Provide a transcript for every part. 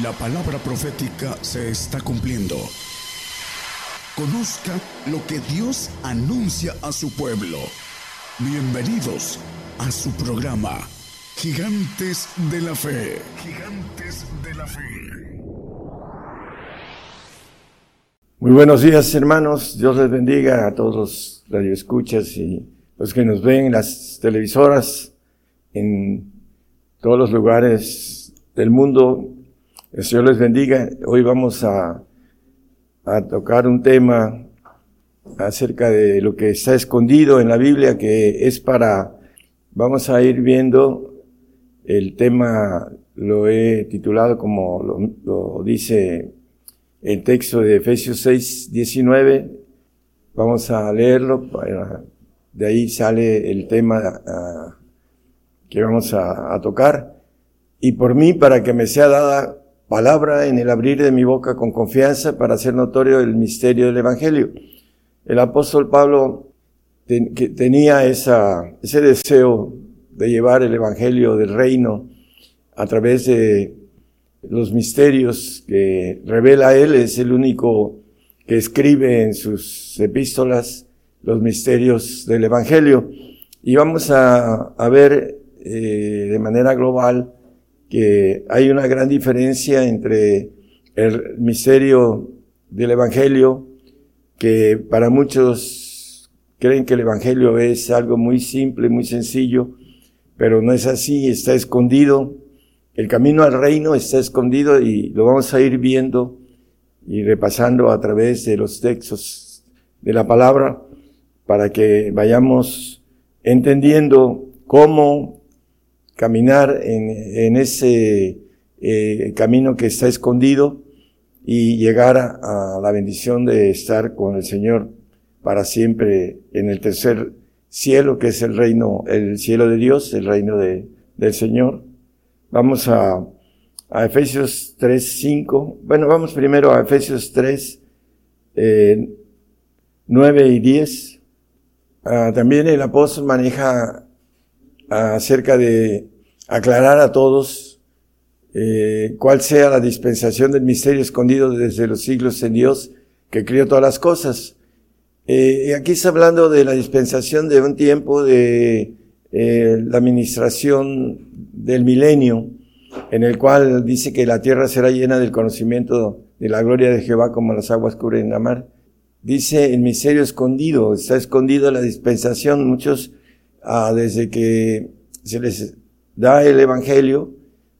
La palabra profética se está cumpliendo. Conozca lo que Dios anuncia a su pueblo. Bienvenidos a su programa, Gigantes de la Fe. Gigantes de la Fe. Muy buenos días, hermanos. Dios les bendiga a todos los radioescuchas y los que nos ven en las televisoras en todos los lugares del mundo. El Señor les bendiga. Hoy vamos a, a tocar un tema acerca de lo que está escondido en la Biblia, que es para, vamos a ir viendo el tema, lo he titulado como lo, dice el texto de Efesios 6, 19. Vamos a leerlo. De ahí sale el tema que vamos a, tocar. Y por mí, para que me sea dada palabra en el abrir de mi boca con confianza para hacer notorio el misterio del Evangelio. El apóstol Pablo que tenía ese deseo de llevar el Evangelio del reino a través de los misterios que revela él, es el único que escribe en sus epístolas los misterios del Evangelio. Y vamos a, a ver eh, de manera global que hay una gran diferencia entre el misterio del Evangelio, que para muchos creen que el Evangelio es algo muy simple, muy sencillo, pero no es así, está escondido. El camino al reino está escondido y lo vamos a ir viendo y repasando a través de los textos de la palabra para que vayamos entendiendo cómo caminar en, en ese eh, camino que está escondido y llegar a, la bendición de estar con el Señor para siempre en el tercer cielo que es el reino, el cielo de Dios, el reino de, del Señor. Vamos a, a Efesios 3, 5. Bueno, vamos primero a Efesios 3, eh, 9 y 10. Ah, también el apóstol maneja acerca de aclarar a todos eh, cuál sea la dispensación del misterio escondido desde los siglos en Dios que crió todas las cosas. Eh, aquí está hablando de la dispensación de un tiempo de eh, la administración del milenio, en el cual dice que la tierra será llena del conocimiento de la gloria de Jehová como las aguas cubren la mar. Dice el misterio escondido, está escondido la dispensación. Muchos, ah, desde que se les da el evangelio,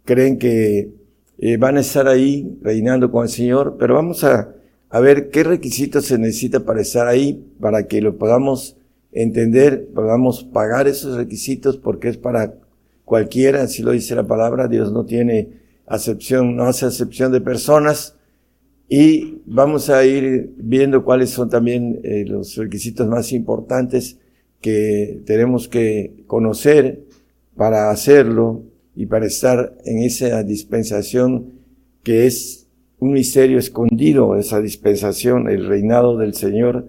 creen que eh, van a estar ahí reinando con el Señor, pero vamos a, a ver qué requisitos se necesita para estar ahí, para que lo podamos entender, podamos pagar esos requisitos porque es para cualquiera, así lo dice la palabra, Dios no tiene acepción, no hace acepción de personas y vamos a ir viendo cuáles son también eh, los requisitos más importantes que tenemos que conocer para hacerlo y para estar en esa dispensación que es un misterio escondido, esa dispensación, el reinado del Señor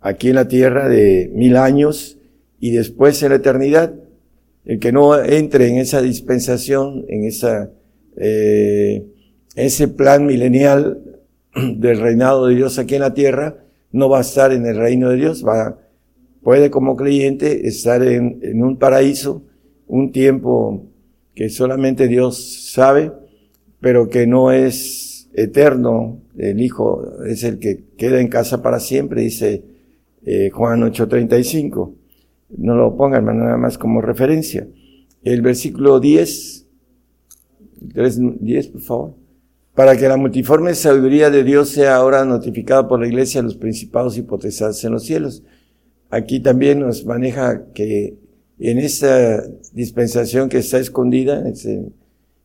aquí en la tierra de mil años y después en la eternidad. El que no entre en esa dispensación, en esa, eh, ese plan milenial del reinado de Dios aquí en la tierra, no va a estar en el reino de Dios, va, puede como creyente estar en, en un paraíso, un tiempo que solamente Dios sabe, pero que no es eterno. El Hijo es el que queda en casa para siempre, dice eh, Juan 8:35. No lo pongan nada más como referencia. El versículo 10, 10 por favor. Para que la multiforme sabiduría de Dios sea ahora notificada por la iglesia a los principados y potestades en los cielos. Aquí también nos maneja que en esta dispensación que está escondida,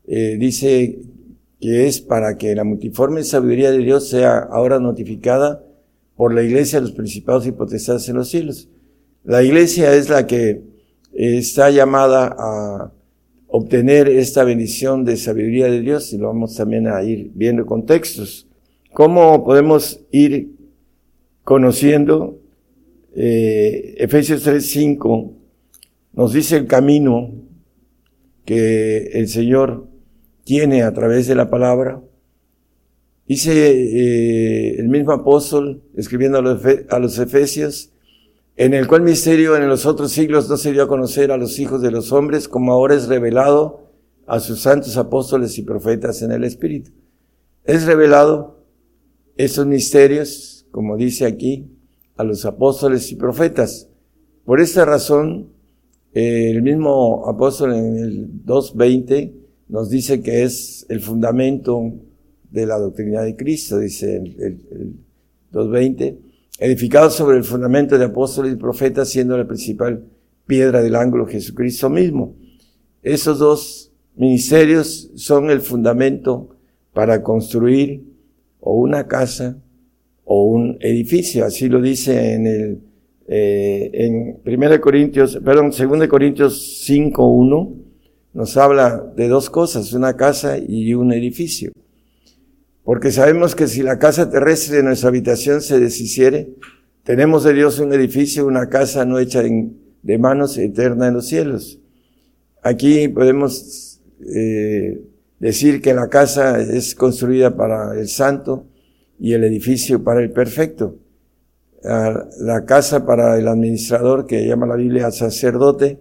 eh, dice que es para que la multiforme sabiduría de Dios sea ahora notificada por la iglesia, los principados y potestades en los cielos. La iglesia es la que está llamada a obtener esta bendición de sabiduría de Dios y lo vamos también a ir viendo con textos. ¿Cómo podemos ir conociendo? Eh, Efesios 3.5 nos dice el camino que el Señor tiene a través de la palabra. Dice eh, el mismo apóstol, escribiendo a los, a los Efesios, en el cual misterio en los otros siglos no se dio a conocer a los hijos de los hombres, como ahora es revelado a sus santos apóstoles y profetas en el Espíritu. Es revelado esos misterios, como dice aquí, a los apóstoles y profetas. Por esta razón, el mismo apóstol en el 2.20 nos dice que es el fundamento de la doctrina de Cristo, dice el, el 2.20, edificado sobre el fundamento de apóstoles y profetas, siendo la principal piedra del ángulo Jesucristo mismo. Esos dos ministerios son el fundamento para construir o una casa o un edificio, así lo dice en el eh, en 1 Corintios, perdón, 2 Corintios 5.1 nos habla de dos cosas, una casa y un edificio. Porque sabemos que si la casa terrestre de nuestra habitación se deshiciere, tenemos de Dios un edificio, una casa no hecha de manos eterna en los cielos. Aquí podemos eh, decir que la casa es construida para el santo y el edificio para el perfecto la casa para el administrador que llama la Biblia sacerdote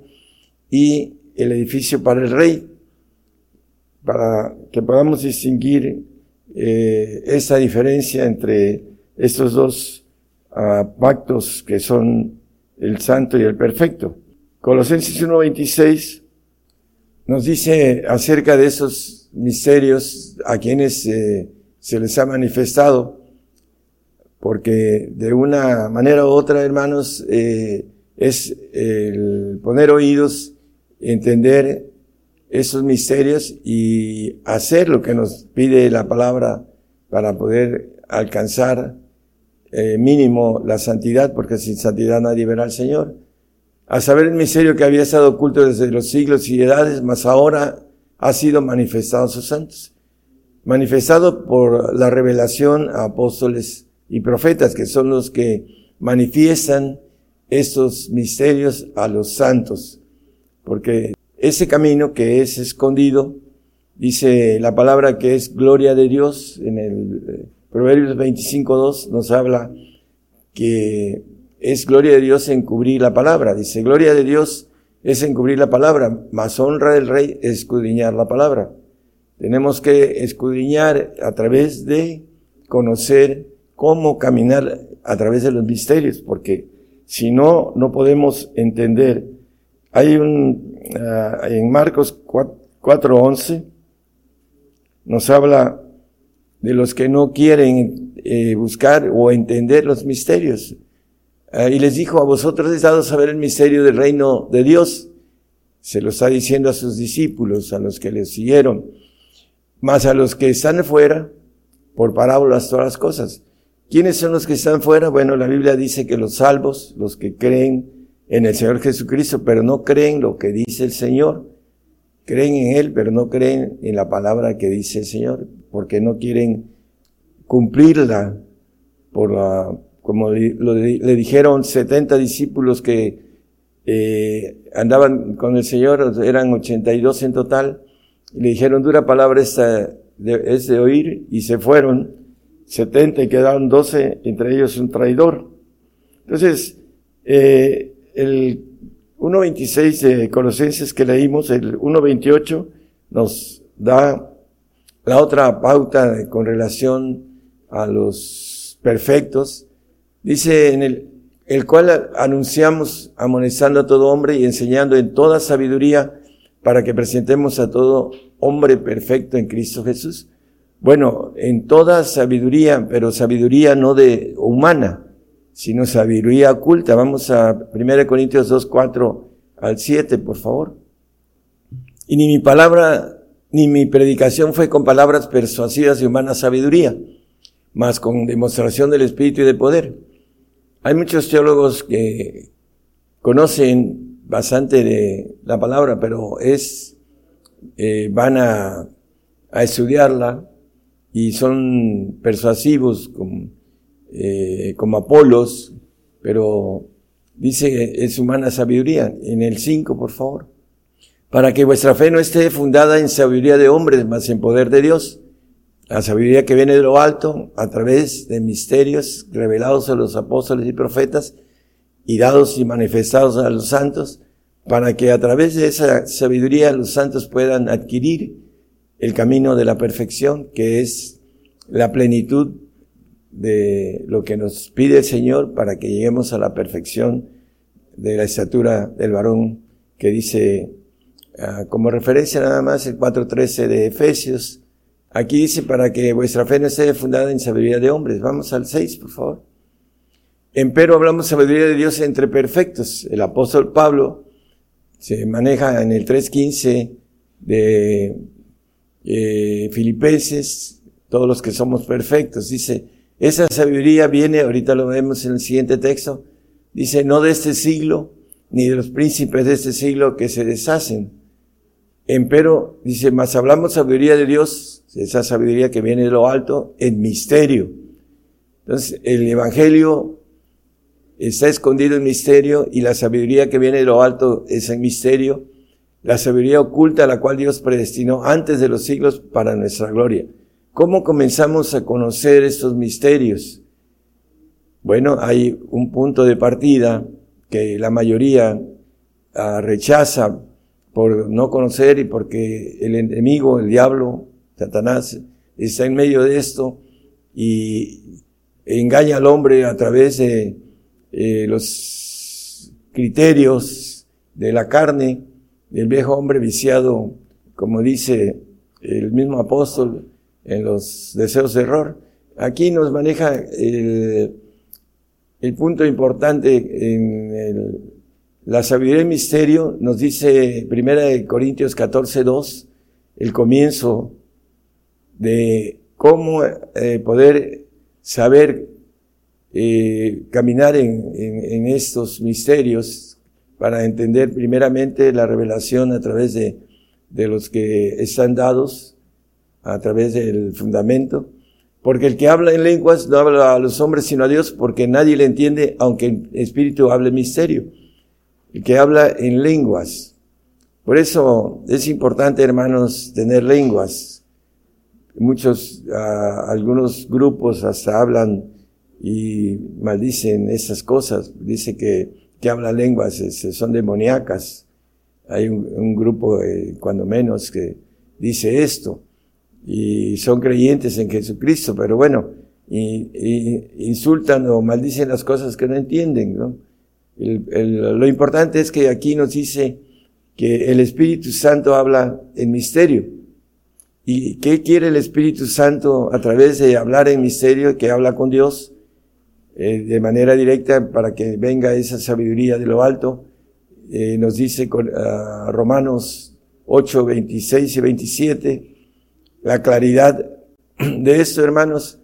y el edificio para el rey, para que podamos distinguir eh, esa diferencia entre estos dos uh, pactos que son el santo y el perfecto. Colosenses 1.26 nos dice acerca de esos misterios a quienes eh, se les ha manifestado porque de una manera u otra, hermanos, eh, es el poner oídos, entender esos misterios y hacer lo que nos pide la palabra para poder alcanzar eh, mínimo la santidad, porque sin santidad nadie verá al Señor. A saber el misterio que había estado oculto desde los siglos y edades, mas ahora ha sido manifestado a sus santos. Manifestado por la revelación a apóstoles y profetas, que son los que manifiestan estos misterios a los santos. Porque ese camino que es escondido, dice la palabra que es gloria de Dios, en el eh, Proverbios 25.2 nos habla que es gloria de Dios encubrir la palabra. Dice, gloria de Dios es encubrir la palabra, más honra del rey es escudriñar la palabra. Tenemos que escudriñar a través de conocer cómo caminar a través de los misterios, porque si no, no podemos entender. Hay un, ah, en Marcos 4.11, nos habla de los que no quieren eh, buscar o entender los misterios. Ah, y les dijo, a vosotros es dado saber el misterio del reino de Dios. Se lo está diciendo a sus discípulos, a los que le siguieron. Más a los que están fuera, por parábolas todas las cosas. ¿Quiénes son los que están fuera? Bueno, la Biblia dice que los salvos, los que creen en el Señor Jesucristo, pero no creen lo que dice el Señor. Creen en Él, pero no creen en la palabra que dice el Señor, porque no quieren cumplirla por la, como le, dijeron 70 discípulos que eh, andaban con el Señor, eran 82 en total, le dijeron, dura palabra esta es de oír, y se fueron 70 y quedaron 12, entre ellos un traidor. Entonces, eh, el 1.26 de Colosenses que leímos, el 1.28 nos da la otra pauta con relación a los perfectos. Dice en el, el cual anunciamos amonestando a todo hombre y enseñando en toda sabiduría para que presentemos a todo hombre perfecto en Cristo Jesús. Bueno, en toda sabiduría, pero sabiduría no de humana, sino sabiduría oculta. Vamos a 1 Corintios 2, 4 al 7, por favor. Y ni mi palabra, ni mi predicación fue con palabras persuasivas de humana sabiduría, mas con demostración del Espíritu y de poder. Hay muchos teólogos que conocen bastante de la palabra, pero es, eh, van a, a estudiarla y son persuasivos como, eh, como Apolos, pero dice es humana sabiduría. En el 5, por favor. para que vuestra fe no esté fundada en sabiduría de hombres, mas en poder de Dios. La sabiduría que viene de lo alto a través de misterios revelados a los apóstoles y profetas y dados y manifestados a los santos, para que a través de esa sabiduría los santos puedan adquirir el camino de la perfección, que es la plenitud de lo que nos pide el Señor para que lleguemos a la perfección de la estatura del varón que dice Ah, como referencia nada más el 4.13 de Efesios. Aquí dice para que vuestra fe no esté fundada en sabiduría de hombres. Vamos al 6, por favor. Empero hablamos sabiduría de Dios entre perfectos. El apóstol Pablo se maneja en el 3.15 de eh, Filipenses, todos los que somos perfectos. Dice, esa sabiduría viene, ahorita lo vemos en el siguiente texto, dice, no de este siglo, ni de los príncipes de este siglo que se deshacen, Empero, dice, más hablamos sabiduría de Dios, esa sabiduría que viene de lo alto, en misterio. Entonces, el Evangelio está escondido en misterio y la sabiduría que viene de lo alto es en misterio. La sabiduría oculta la cual Dios predestinó antes de los siglos para nuestra gloria. ¿Cómo comenzamos a conocer estos misterios? Bueno, hay un punto de partida que la mayoría ah, rechaza por no conocer y porque el enemigo, el diablo, Satanás, está en medio de esto y engaña al hombre a través de eh, los criterios de la carne, del viejo hombre viciado, como dice el mismo apóstol, en los deseos de error. Aquí nos maneja el, punto importante en la sabiduría del misterio nos dice Primera de Corintios 14, 2, el comienzo de cómo eh, poder saber eh, caminar en, en, estos misterios para entender primeramente la revelación a través de, de los que están dados, a través del fundamento, porque el que habla en lenguas no habla a los hombres sino a Dios, porque nadie le entiende, aunque el Espíritu hable misterio el que habla en lenguas. Por eso es importante, hermanos, tener lenguas. Muchos, ah, algunos grupos hasta hablan y maldicen esas cosas. Dice que, que habla lenguas son demoníacas. Hay un, grupo, eh, cuando menos, que dice esto. Y son creyentes en Jesucristo, pero bueno, insultan o maldicen las cosas que no entienden, ¿no? lo importante es que aquí nos dice que el Espíritu Santo habla en misterio. ¿Y qué quiere el Espíritu Santo a través de hablar en misterio, que habla con Dios eh, de manera directa para que venga esa sabiduría de lo alto? Eh, nos dice con, uh, Romanos 8, 26 y 27, la claridad de esto, hermanos.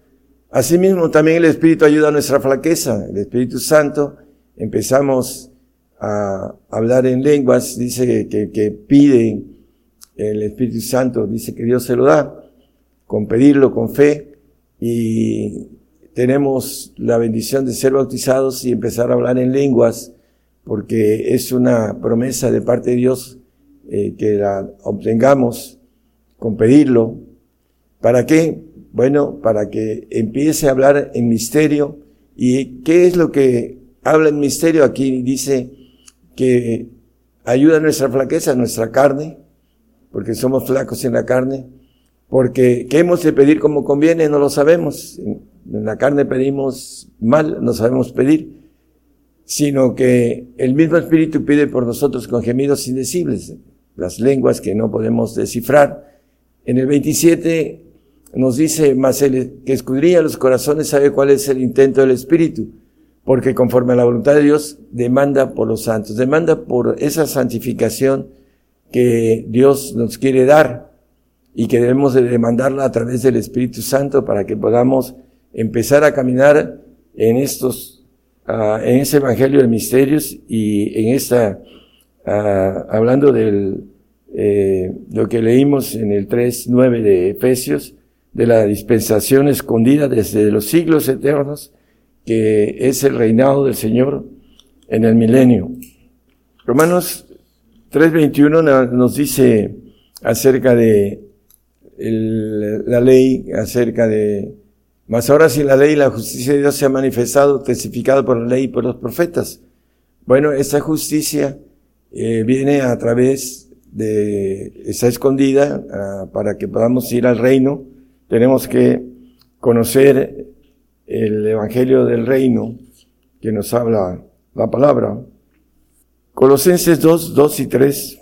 Asimismo, también el Espíritu ayuda a nuestra flaqueza. El Espíritu Santo empezamos a hablar en lenguas, dice que, que pide el Espíritu Santo, dice que Dios se lo da, con pedirlo con fe, y tenemos la bendición de ser bautizados y empezar a hablar en lenguas, porque es una promesa de parte de Dios eh, que la obtengamos con pedirlo. ¿Para qué? Bueno, para que empiece a hablar en misterio. ¿Y qué es lo que habla en misterio, aquí dice que ayuda a nuestra flaqueza, a nuestra carne, porque somos flacos en la carne, porque ¿qué hemos de pedir como conviene? No lo sabemos. En la carne pedimos mal, no sabemos pedir, sino que el mismo Espíritu pide por nosotros con gemidos indecibles, las lenguas que no podemos descifrar. En el 27 nos dice, más el que escudría los corazones sabe cuál es el intento del Espíritu porque conforme a la voluntad de Dios demanda por los santos, demanda por esa santificación que Dios nos quiere dar y que debemos de demandarla a través del Espíritu Santo para que podamos empezar a caminar en estos, uh, en ese Evangelio de Misterios y en esta, uh, hablando del, eh, lo que leímos en el 3.9 de Efesios, de la dispensación escondida desde los siglos eternos, que es el reinado del Señor en el milenio. Romanos 3.21 nos dice acerca de la ley, acerca de, mas ahora si la ley y la justicia de Dios se ha manifestado, testificado por la ley y por los profetas. Bueno, esa justicia eh, viene a través de, está escondida ah, para que podamos ir al reino. Tenemos que conocer el evangelio del reino que nos habla la palabra. Colosenses 2, 2 y 3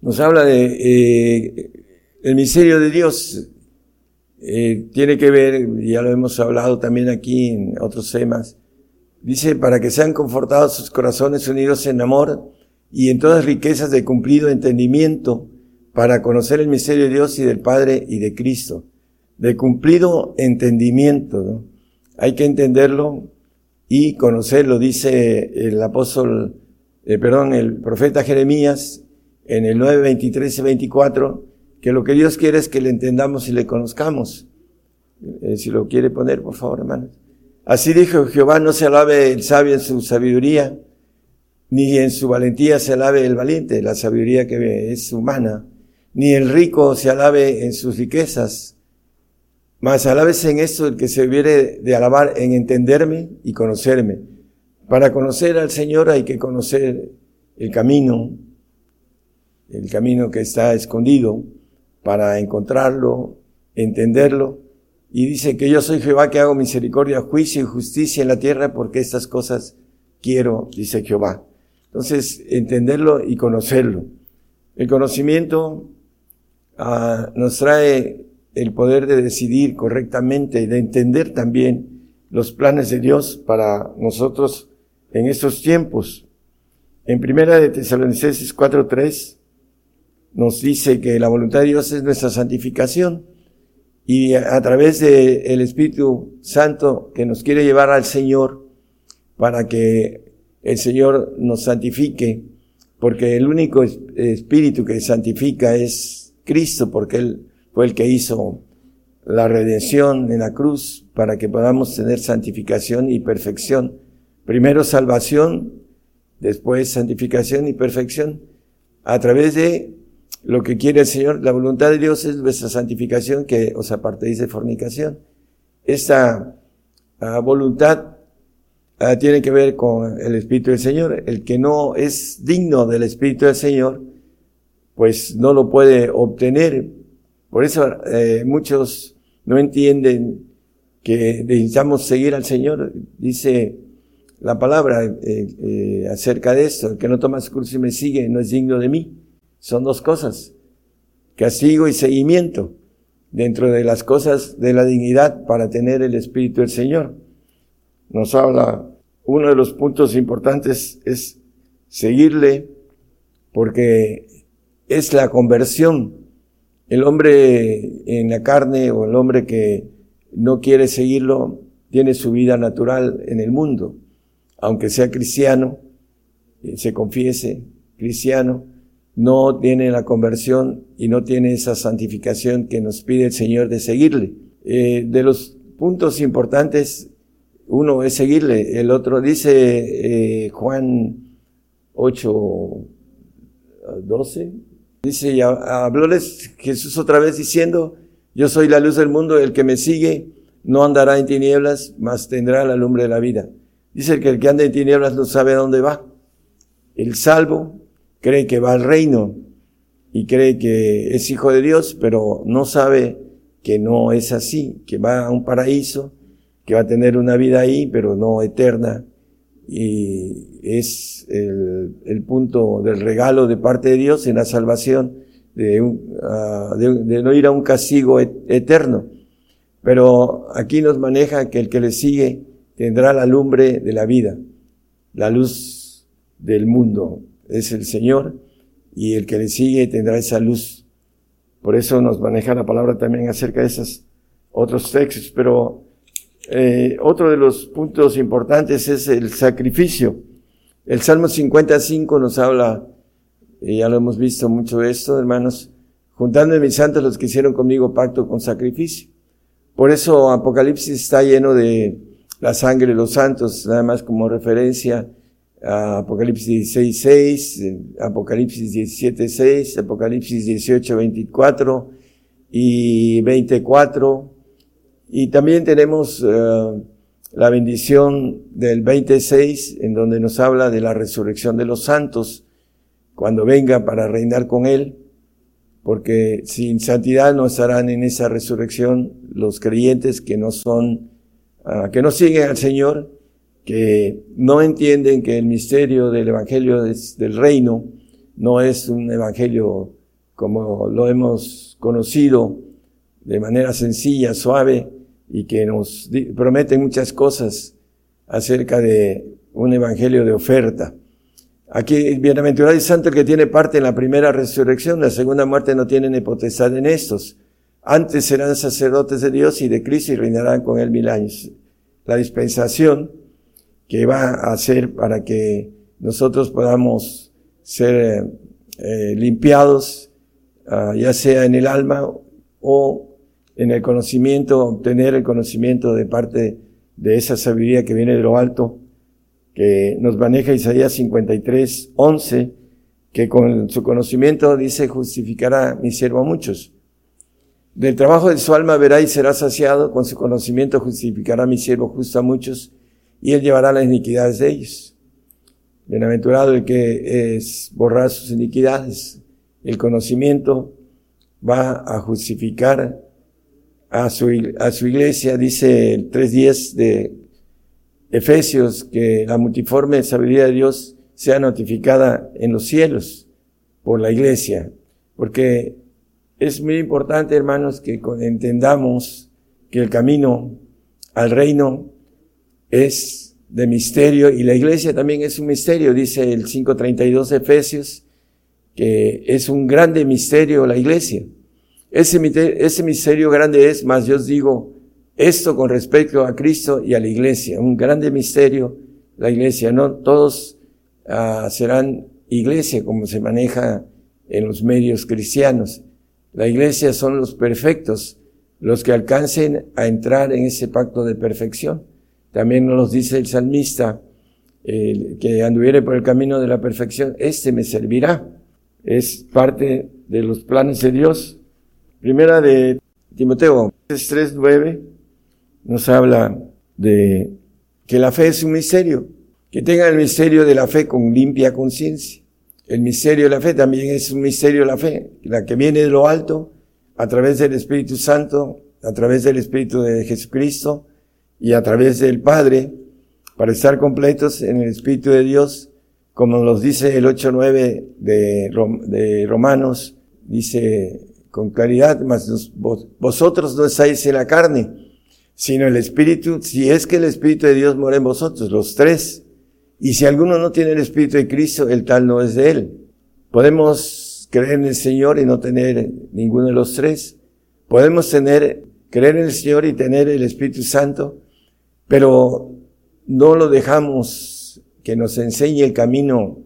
nos habla de eh, el misterio de Dios. Eh, tiene que ver, ya lo hemos hablado también aquí en otros temas, dice, para que sean confortados sus corazones unidos en amor y en todas riquezas de cumplido entendimiento, para conocer el misterio de Dios y del Padre y de Cristo. De cumplido entendimiento, ¿no? Hay que entenderlo y conocerlo, dice el apóstol, eh, perdón, el profeta Jeremías en el 9, 23 y 24, que lo que Dios quiere es que le entendamos y le conozcamos. Eh, si lo quiere poner, por favor, hermanos. Así dijo Jehová, no se alabe el sabio en su sabiduría, ni en su valentía se alabe el valiente, la sabiduría que es humana, ni el rico se alabe en sus riquezas, mas alábese en esto el que se viene de alabar en entenderme y conocerme. Para conocer al Señor hay que conocer el camino, el camino que está escondido, para encontrarlo, entenderlo. Y dice que yo soy Jehová que hago misericordia, juicio y justicia en la tierra porque estas cosas quiero, dice Jehová. Entonces, entenderlo y conocerlo. El conocimiento ah, nos trae el poder de decidir correctamente y de entender también los planes de Dios para nosotros en estos tiempos. En primera de Tesalonicenses 4.3 nos dice que la voluntad de Dios es nuestra santificación y a, través del el Espíritu Santo que nos quiere llevar al Señor para que el Señor nos santifique, porque el único Espíritu que santifica es Cristo, porque Él fue el que hizo la redención en la cruz para que podamos tener santificación y perfección. Primero salvación, después santificación y perfección a través de lo que quiere el Señor. La voluntad de Dios es nuestra santificación que os apartéis de fornicación. Esta ah, voluntad ah, tiene que ver con el Espíritu del Señor. El que no es digno del Espíritu del Señor, pues no lo puede obtener. Por eso eh, muchos no entienden que necesitamos seguir al Señor. Dice la palabra eh, eh, acerca de esto, el que no toma su cruz y me sigue no es digno de mí. Son dos cosas, castigo y seguimiento dentro de las cosas de la dignidad para tener el Espíritu del Señor. Nos habla, uno de los puntos importantes es seguirle porque es la conversión. El hombre en la carne o el hombre que no quiere seguirlo tiene su vida natural en el mundo. Aunque sea cristiano, eh, se confiese cristiano, no tiene la conversión y no tiene esa santificación que nos pide el Señor de seguirle. Eh, de los puntos importantes, uno es seguirle, el otro dice eh, Juan 8, 12, dice, y hablóles Jesús otra vez diciendo, yo soy la luz del mundo, el que me sigue no andará en tinieblas, mas tendrá la lumbre de la vida. Dice que el que anda en tinieblas no sabe a dónde va. El salvo cree que va al reino y cree que es hijo de Dios, pero no sabe que no es así, que va a un paraíso, que va a tener una vida ahí, pero no eterna. Y es el, punto del regalo de parte de Dios en la salvación, de, ah, de, no ir a un castigo eterno. Pero aquí nos maneja que el que le sigue tendrá la lumbre de la vida, la luz del mundo, es el Señor y el que le sigue tendrá esa luz. Por eso nos maneja la palabra también acerca de esos otros textos. Pero eh, otro de los puntos importantes es el sacrificio. El Salmo 55 nos habla, y ya lo hemos visto mucho esto, hermanos, juntando en mis santos los que hicieron conmigo pacto con sacrificio. Por eso Apocalipsis está lleno de la sangre de los santos, nada más como referencia Apocalipsis 16, 6, Apocalipsis 17, 6, Apocalipsis 18, 24 y 24. Y también tenemos uh, la bendición del 26, en donde nos habla de la resurrección de los santos, cuando venga para reinar con Él, porque sin santidad no estarán en esa resurrección los creyentes que no son, uh, que no siguen al Señor, que no entienden que el misterio del Evangelio del Reino no es un Evangelio como lo hemos conocido de manera sencilla, suave, y que nos prometen muchas cosas acerca de un Evangelio de oferta. Aquí, bienaventurado y santo que tiene parte en la primera resurrección, la segunda muerte no tiene ni potestad en estos. Antes serán sacerdotes de Dios y de Cristo y reinarán con él mil años. La dispensación que va a hacer para que nosotros podamos ser eh, limpiados, uh, ya sea en el alma o en el conocimiento, obtener el conocimiento de parte de esa sabiduría que viene de lo alto, que nos maneja Isaías 53, 11, que con su conocimiento dice justificará mi siervo a muchos. Del trabajo de su alma verá y será saciado, con su conocimiento justificará mi siervo justo a muchos y él llevará las iniquidades de ellos. Bienaventurado el que es borrar sus iniquidades. El conocimiento va a justificar a su, a su iglesia, dice el 3.10 de Efesios, que la multiforme sabiduría de Dios sea notificada en los cielos por la iglesia. Porque es muy importante, hermanos, que entendamos que el camino al reino es de misterio y la iglesia también es un misterio, dice el 532 de Efesios, que es un grande misterio la iglesia. Ese, misterio grande es, más yo os digo, esto con respecto a Cristo y a la iglesia, un grande misterio la iglesia, no todos uh, serán iglesia como se maneja en los medios cristianos. La iglesia son los perfectos, los que alcancen a entrar en ese pacto de perfección. También nos dice el salmista, que anduviere por el camino de la perfección, este me servirá. Es parte de los planes de Dios. Primera de Timoteo 3.9 nos habla de que la fe es un misterio, que tenga el misterio de la fe con limpia conciencia. El misterio de la fe también es un misterio de la fe, la que viene de lo alto, a través del Espíritu Santo, a través del Espíritu de Jesucristo, y a través del Padre para estar completos en el Espíritu de Dios, como nos dice el 8.9 de, de Romanos, dice con claridad, vosotros no estáis en la carne, sino el Espíritu, si es que el Espíritu de Dios mora en vosotros, los tres. Y si alguno no tiene el Espíritu de Cristo, el tal no es de él. Podemos creer en el Señor y no tener ninguno de los tres. Podemos tener, creer en el Señor y tener el Espíritu Santo, pero no lo dejamos que nos enseñe el camino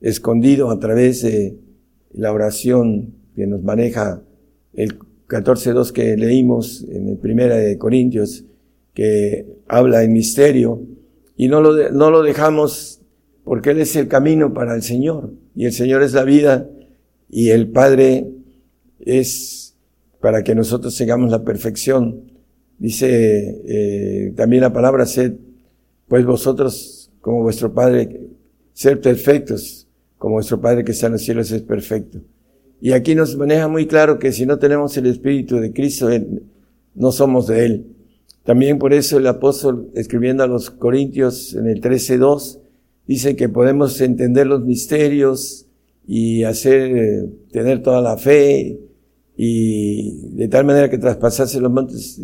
escondido a través de la oración que nos maneja el 14.2 que leímos en el primera de Corintios, que habla en misterio, y no lo, no lo dejamos porque Él es el camino para el Señor, y el Señor es la vida, y el Padre es para que nosotros tengamos la perfección. Dice eh, también la palabra, sed, pues vosotros, como vuestro Padre, ser perfectos, como vuestro Padre que está en los cielos es perfecto. Y aquí nos maneja muy claro que si no tenemos el Espíritu de Cristo, no somos de Él. También por eso el apóstol, escribiendo a los Corintios en el 13.2, dice que podemos entender los misterios y hacer, eh, tener toda la fe y de tal manera que traspasase los montes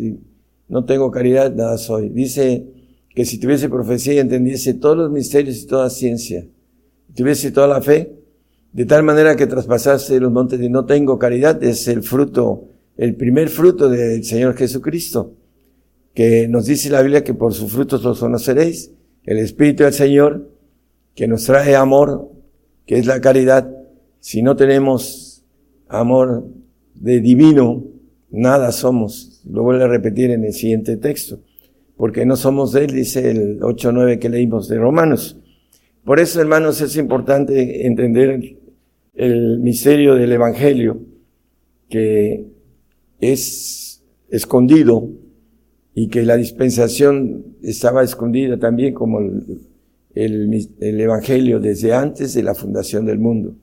no tengo caridad, nada soy. Dice que si tuviese profecía y entendiese todos los misterios y toda ciencia, tuviese toda la fe, de tal manera que traspasase los montes y no tengo caridad, es el fruto, el primer fruto del Señor Jesucristo, que nos dice la Biblia que por sus frutos los conoceréis, el Espíritu del Señor, que nos trae amor, que es la caridad. Si no tenemos amor de divino, nada somos. Lo vuelvo a repetir en el siguiente texto. Porque no somos de Él, dice el 8-9 que leímos de Romanos. Por eso, hermanos, es importante entender el misterio del Evangelio, que es escondido y que la dispensación estaba escondida también como el, el, Evangelio desde antes de la fundación del mundo.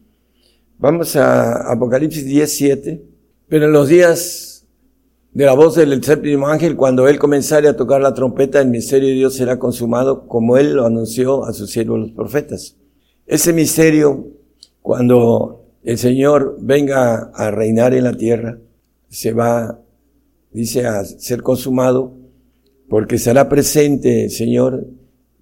Vamos a Apocalipsis 17, pero en los días de la voz del séptimo ángel, cuando él comenzare a tocar la trompeta, el misterio de Dios será consumado como él lo anunció a sus siervos los profetas. Ese misterio, cuando el Señor venga a reinar en la tierra, se va, dice, a ser consumado porque será presente, Señor,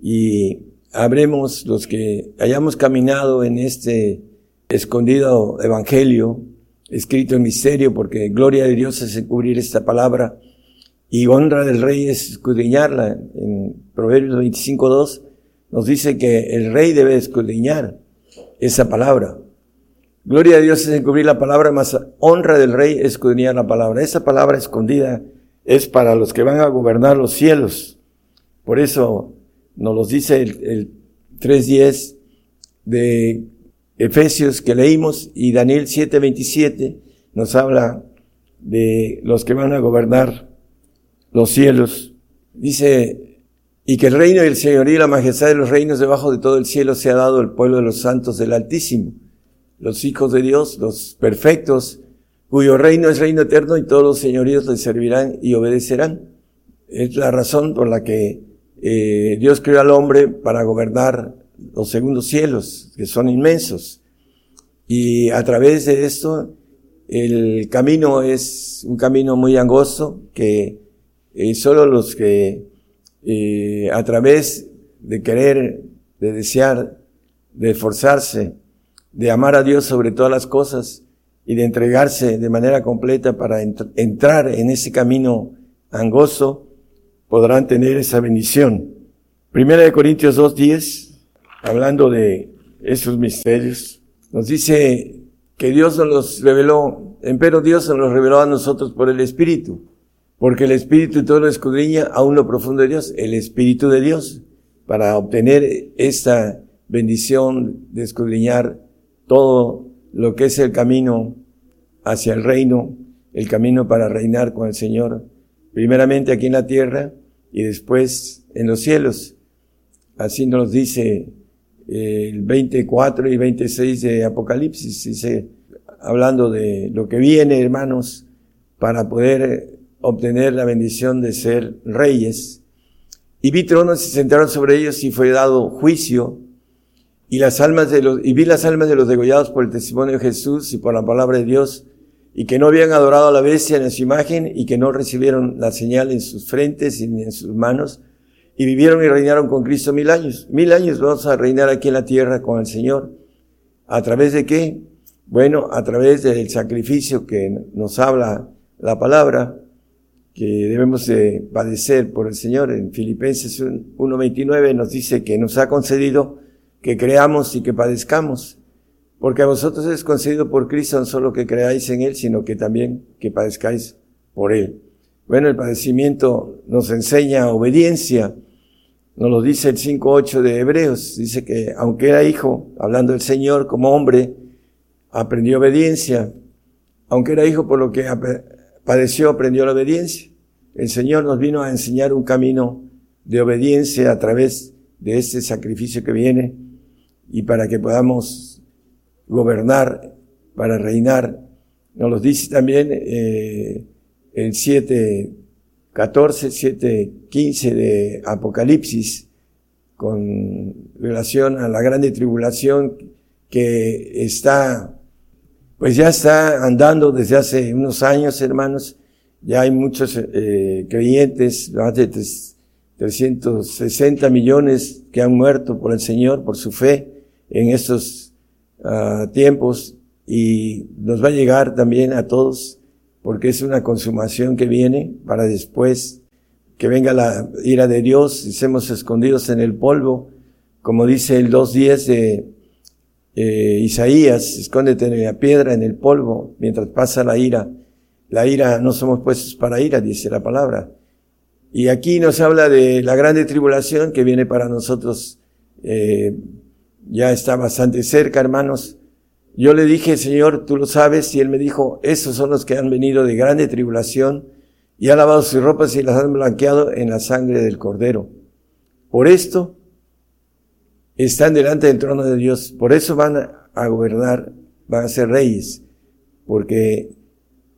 y habremos los que hayamos caminado en este escondido evangelio, escrito en misterio, porque gloria de Dios es encubrir esta palabra y honra del rey es escudriñarla. En Proverbios 25.2 nos dice que el rey debe escudriñar esa palabra. Gloria a Dios es encubrir la palabra, más honra del rey es escudriñar la palabra. Esa palabra escondida es para los que van a gobernar los cielos. Por eso nos los dice el, el 3.10 de Efesios que leímos y Daniel 7.27 nos habla de los que van a gobernar los cielos. Dice, y que el reino y el señorío y la majestad de los reinos debajo de todo el cielo se ha dado al pueblo de los santos del Altísimo, los hijos de Dios, los perfectos, cuyo reino es reino eterno y todos los señoríos le servirán y obedecerán. Es la razón por la que eh, Dios creó al hombre para gobernar los segundos cielos, que son inmensos. Y a través de esto, el camino es un camino muy angosto que eh, solo los que eh, a través de querer, de desear, de esforzarse, de amar a Dios sobre todas las cosas, y de entregarse de manera completa para entrar en ese camino angosto, podrán tener esa bendición. Primera de Corintios 2.10, hablando de esos misterios, nos dice que Dios nos los reveló, pero Dios nos los reveló a nosotros por el Espíritu, porque el Espíritu todo lo escudriña aún lo profundo de Dios, el Espíritu de Dios, para obtener esta bendición de escudriñar todo lo que es el camino hacia el reino, el camino para reinar con el Señor, primeramente aquí en la tierra y después en los cielos. Así nos dice el 24 y 26 de Apocalipsis, dice, hablando de lo que viene, hermanos, para poder obtener la bendición de ser reyes. Y vi tronos y se sentaron sobre ellos y fue dado juicio y las almas de los, y vi las almas de los degollados por el testimonio de Jesús y por la palabra de Dios, y que no habían adorado a la bestia en su imagen, y que no recibieron la señal en sus frentes ni en sus manos, y vivieron y reinaron con Cristo mil años. Mil años vamos a reinar aquí en la tierra con el Señor. ¿A través de qué? Bueno, a través del sacrificio que nos habla la palabra, que debemos de padecer por el Señor. En Filipenses 1.29 nos dice que nos ha concedido que creamos y que padezcamos, porque a vosotros es concedido por Cristo no solo que creáis en Él, sino que también que padezcáis por Él. Bueno, el padecimiento nos enseña obediencia, nos lo dice el 5.8 de Hebreos, dice que aunque era hijo, hablando del Señor como hombre, aprendió obediencia, aunque era hijo por lo que padeció, aprendió la obediencia. El Señor nos vino a enseñar un camino de obediencia a través de este sacrificio que viene y para que podamos gobernar, para reinar. Nos lo dice también eh, el 7, 14, 7, 15 de Apocalipsis con relación a la grande tribulación que está, pues ya está andando desde hace unos años, hermanos. Ya hay muchos eh, creyentes, más de 360 millones que han muerto por el Señor, por su fe en estos ah, tiempos y nos va a llegar también a todos porque es una consumación que viene para después que venga la ira de Dios y seamos escondidos en el polvo, como dice el 2.10 de eh, Isaías, escóndete en la piedra, en el polvo, mientras pasa la ira. La ira no somos puestos para ira, dice la palabra. Y aquí nos habla de la grande tribulación que viene para nosotros eh, ya está bastante cerca, hermanos. Yo le dije, Señor, tú lo sabes, y él me dijo, esos son los que han venido de grande tribulación y han lavado sus ropas y las han blanqueado en la sangre del Cordero. Por esto están delante del trono de Dios, por eso van a gobernar, van a ser reyes, porque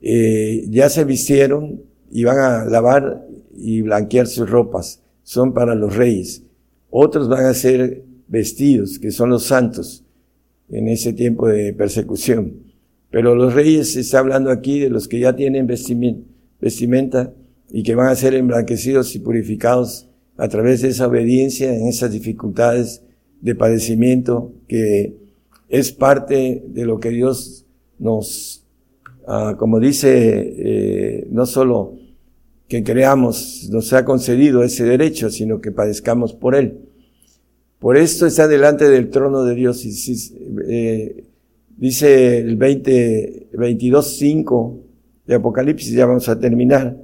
eh, ya se vistieron y van a lavar y blanquear sus ropas, son para los reyes. Otros van a ser vestidos, que son los santos, en ese tiempo de persecución. Pero los reyes se está hablando aquí de los que ya tienen vestimenta y que van a ser emblanquecidos y purificados a través de esa obediencia en esas dificultades de padecimiento que es parte de lo que Dios nos, ah, como dice, eh, no solo que creamos, nos ha concedido ese derecho, sino que padezcamos por él. Por esto está delante del trono de Dios. Eh, dice el 20, 22, 5 de Apocalipsis, ya vamos a terminar.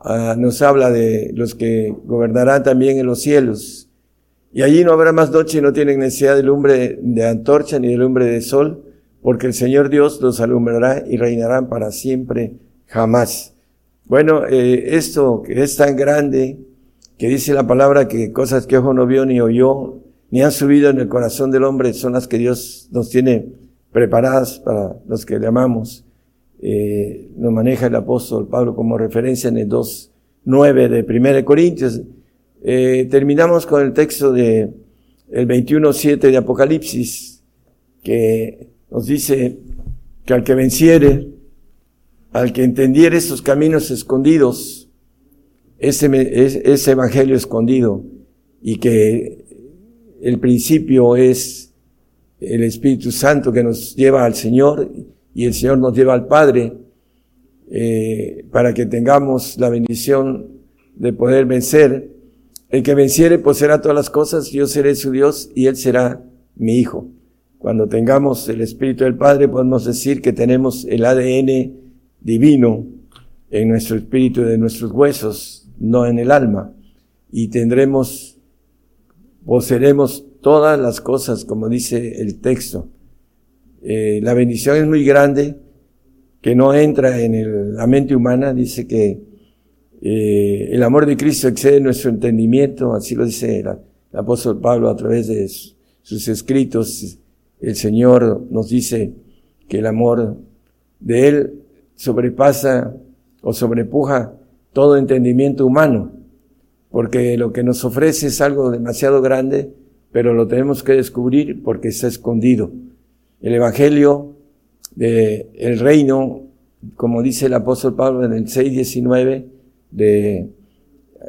Ah, nos habla de los que gobernarán también en los cielos. Y allí no habrá más noche y no tienen necesidad de lumbre de antorcha ni de lumbre de sol, porque el Señor Dios los alumbrará y reinarán para siempre, jamás. Bueno, eh, esto que es tan grande, que dice la palabra que cosas que ojo no vio ni oyó, ni han subido en el corazón del hombre, son las que Dios nos tiene preparadas para los que le amamos. Eh, nos maneja el apóstol Pablo como referencia en el 2.9 de 1 Corintios. Eh, terminamos con el texto de el 21.7 de Apocalipsis, que nos dice que al que venciere, al que entendiere estos caminos escondidos, ese, ese evangelio escondido y que el principio es el Espíritu Santo que nos lleva al Señor y el Señor nos lleva al Padre eh, para que tengamos la bendición de poder vencer. El que venciere poseerá todas las cosas, yo seré su Dios y Él será mi Hijo. Cuando tengamos el Espíritu del Padre podemos decir que tenemos el ADN divino en nuestro espíritu de nuestros huesos, no en el alma. Y tendremos, poseeremos todas las cosas, como dice el texto. Eh, la bendición es muy grande, que no entra en la mente humana, dice que eh, el amor de Cristo excede nuestro entendimiento, así lo dice el, apóstol Pablo a través de sus escritos. El Señor nos dice que el amor de Él sobrepasa o sobrepuja todo entendimiento humano, porque lo que nos ofrece es algo demasiado grande, pero lo tenemos que descubrir porque está escondido. El Evangelio del el reino, como dice el apóstol Pablo en el 6.19 de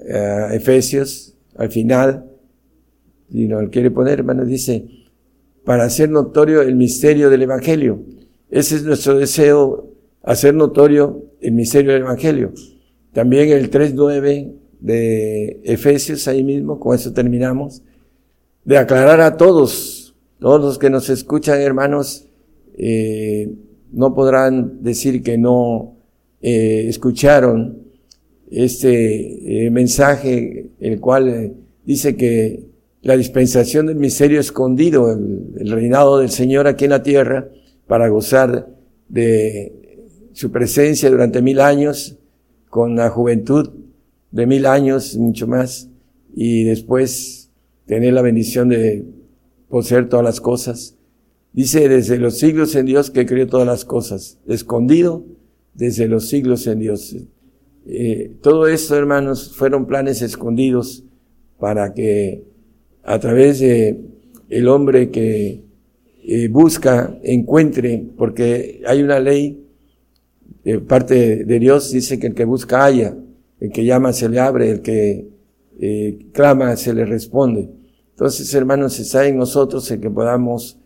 eh, Efesios, al final, y lo quiere poner, hermano, dice, para hacer notorio el misterio del Evangelio. Ese es nuestro deseo, hacer notorio el misterio del Evangelio. También el 3.9 de Efesios, ahí mismo, con eso terminamos, de aclarar a todos, todos los que nos escuchan, hermanos, eh, no podrán decir que no eh, escucharon este eh, mensaje, el cual dice que la dispensación del misterio escondido, el reinado del Señor aquí en la tierra, para gozar de su presencia durante mil años, con la juventud de mil años, mucho más, y después tener la bendición de poseer todas las cosas. Dice, desde los siglos en Dios que creó todas las cosas, escondido desde los siglos en Dios. Eh, todo esto, hermanos, fueron planes escondidos para que a través de el hombre que eh, busca, encuentre, porque hay una ley de parte de Dios dice que el que busca haya, el que llama se le abre, el que eh, clama se le responde. Entonces, hermanos, está en nosotros el que podamos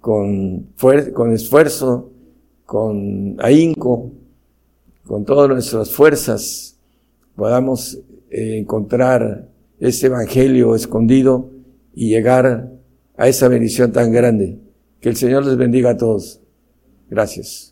con, con esfuerzo, con ahínco, con todas nuestras fuerzas, podamos eh, encontrar este evangelio escondido y llegar a esa bendición tan grande. Que el Señor les bendiga a todos. Gracias.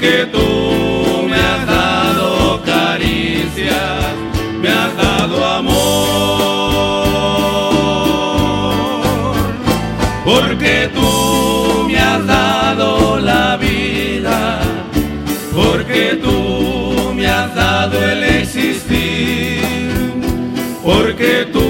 porque tú me has dado caricias, me has dado amor, porque tú me has dado la vida, porque tú me has dado el existir, porque tú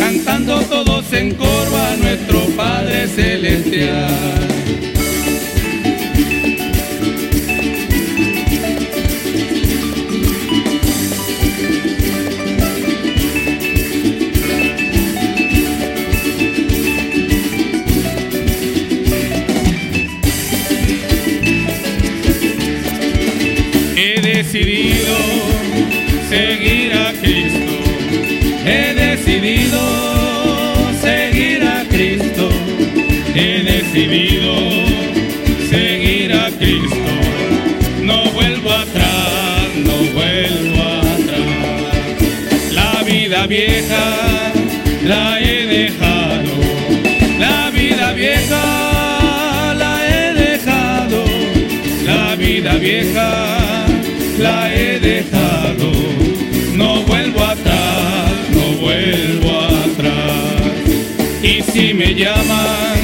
cantando todos en coro a nuestro Padre Celestial. He la he dejado. No vuelvo atrás, no vuelvo atrás. Y si me llaman,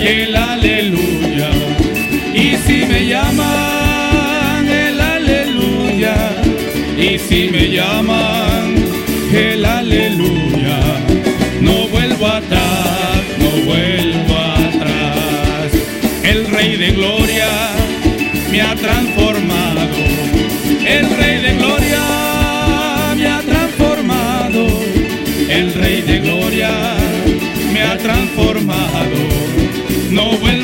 el aleluya. Y si me llaman, el aleluya. Y si me llaman, me ha transformado. El Rey de Gloria me ha transformado. El Rey de Gloria me ha transformado. No vuelvo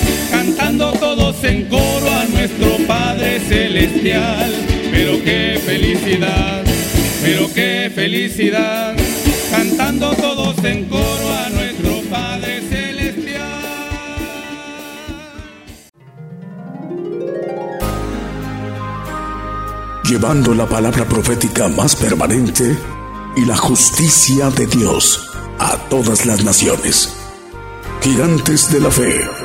cantando todos en coro a nuestro Padre Celestial. Pero qué felicidad, pero qué felicidad, cantando todos en coro a nuestro Padre Celestial. Llevando la palabra profética más permanente y la justicia de Dios a todas las naciones. Gigantes de la fe.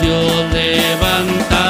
Dios levantará.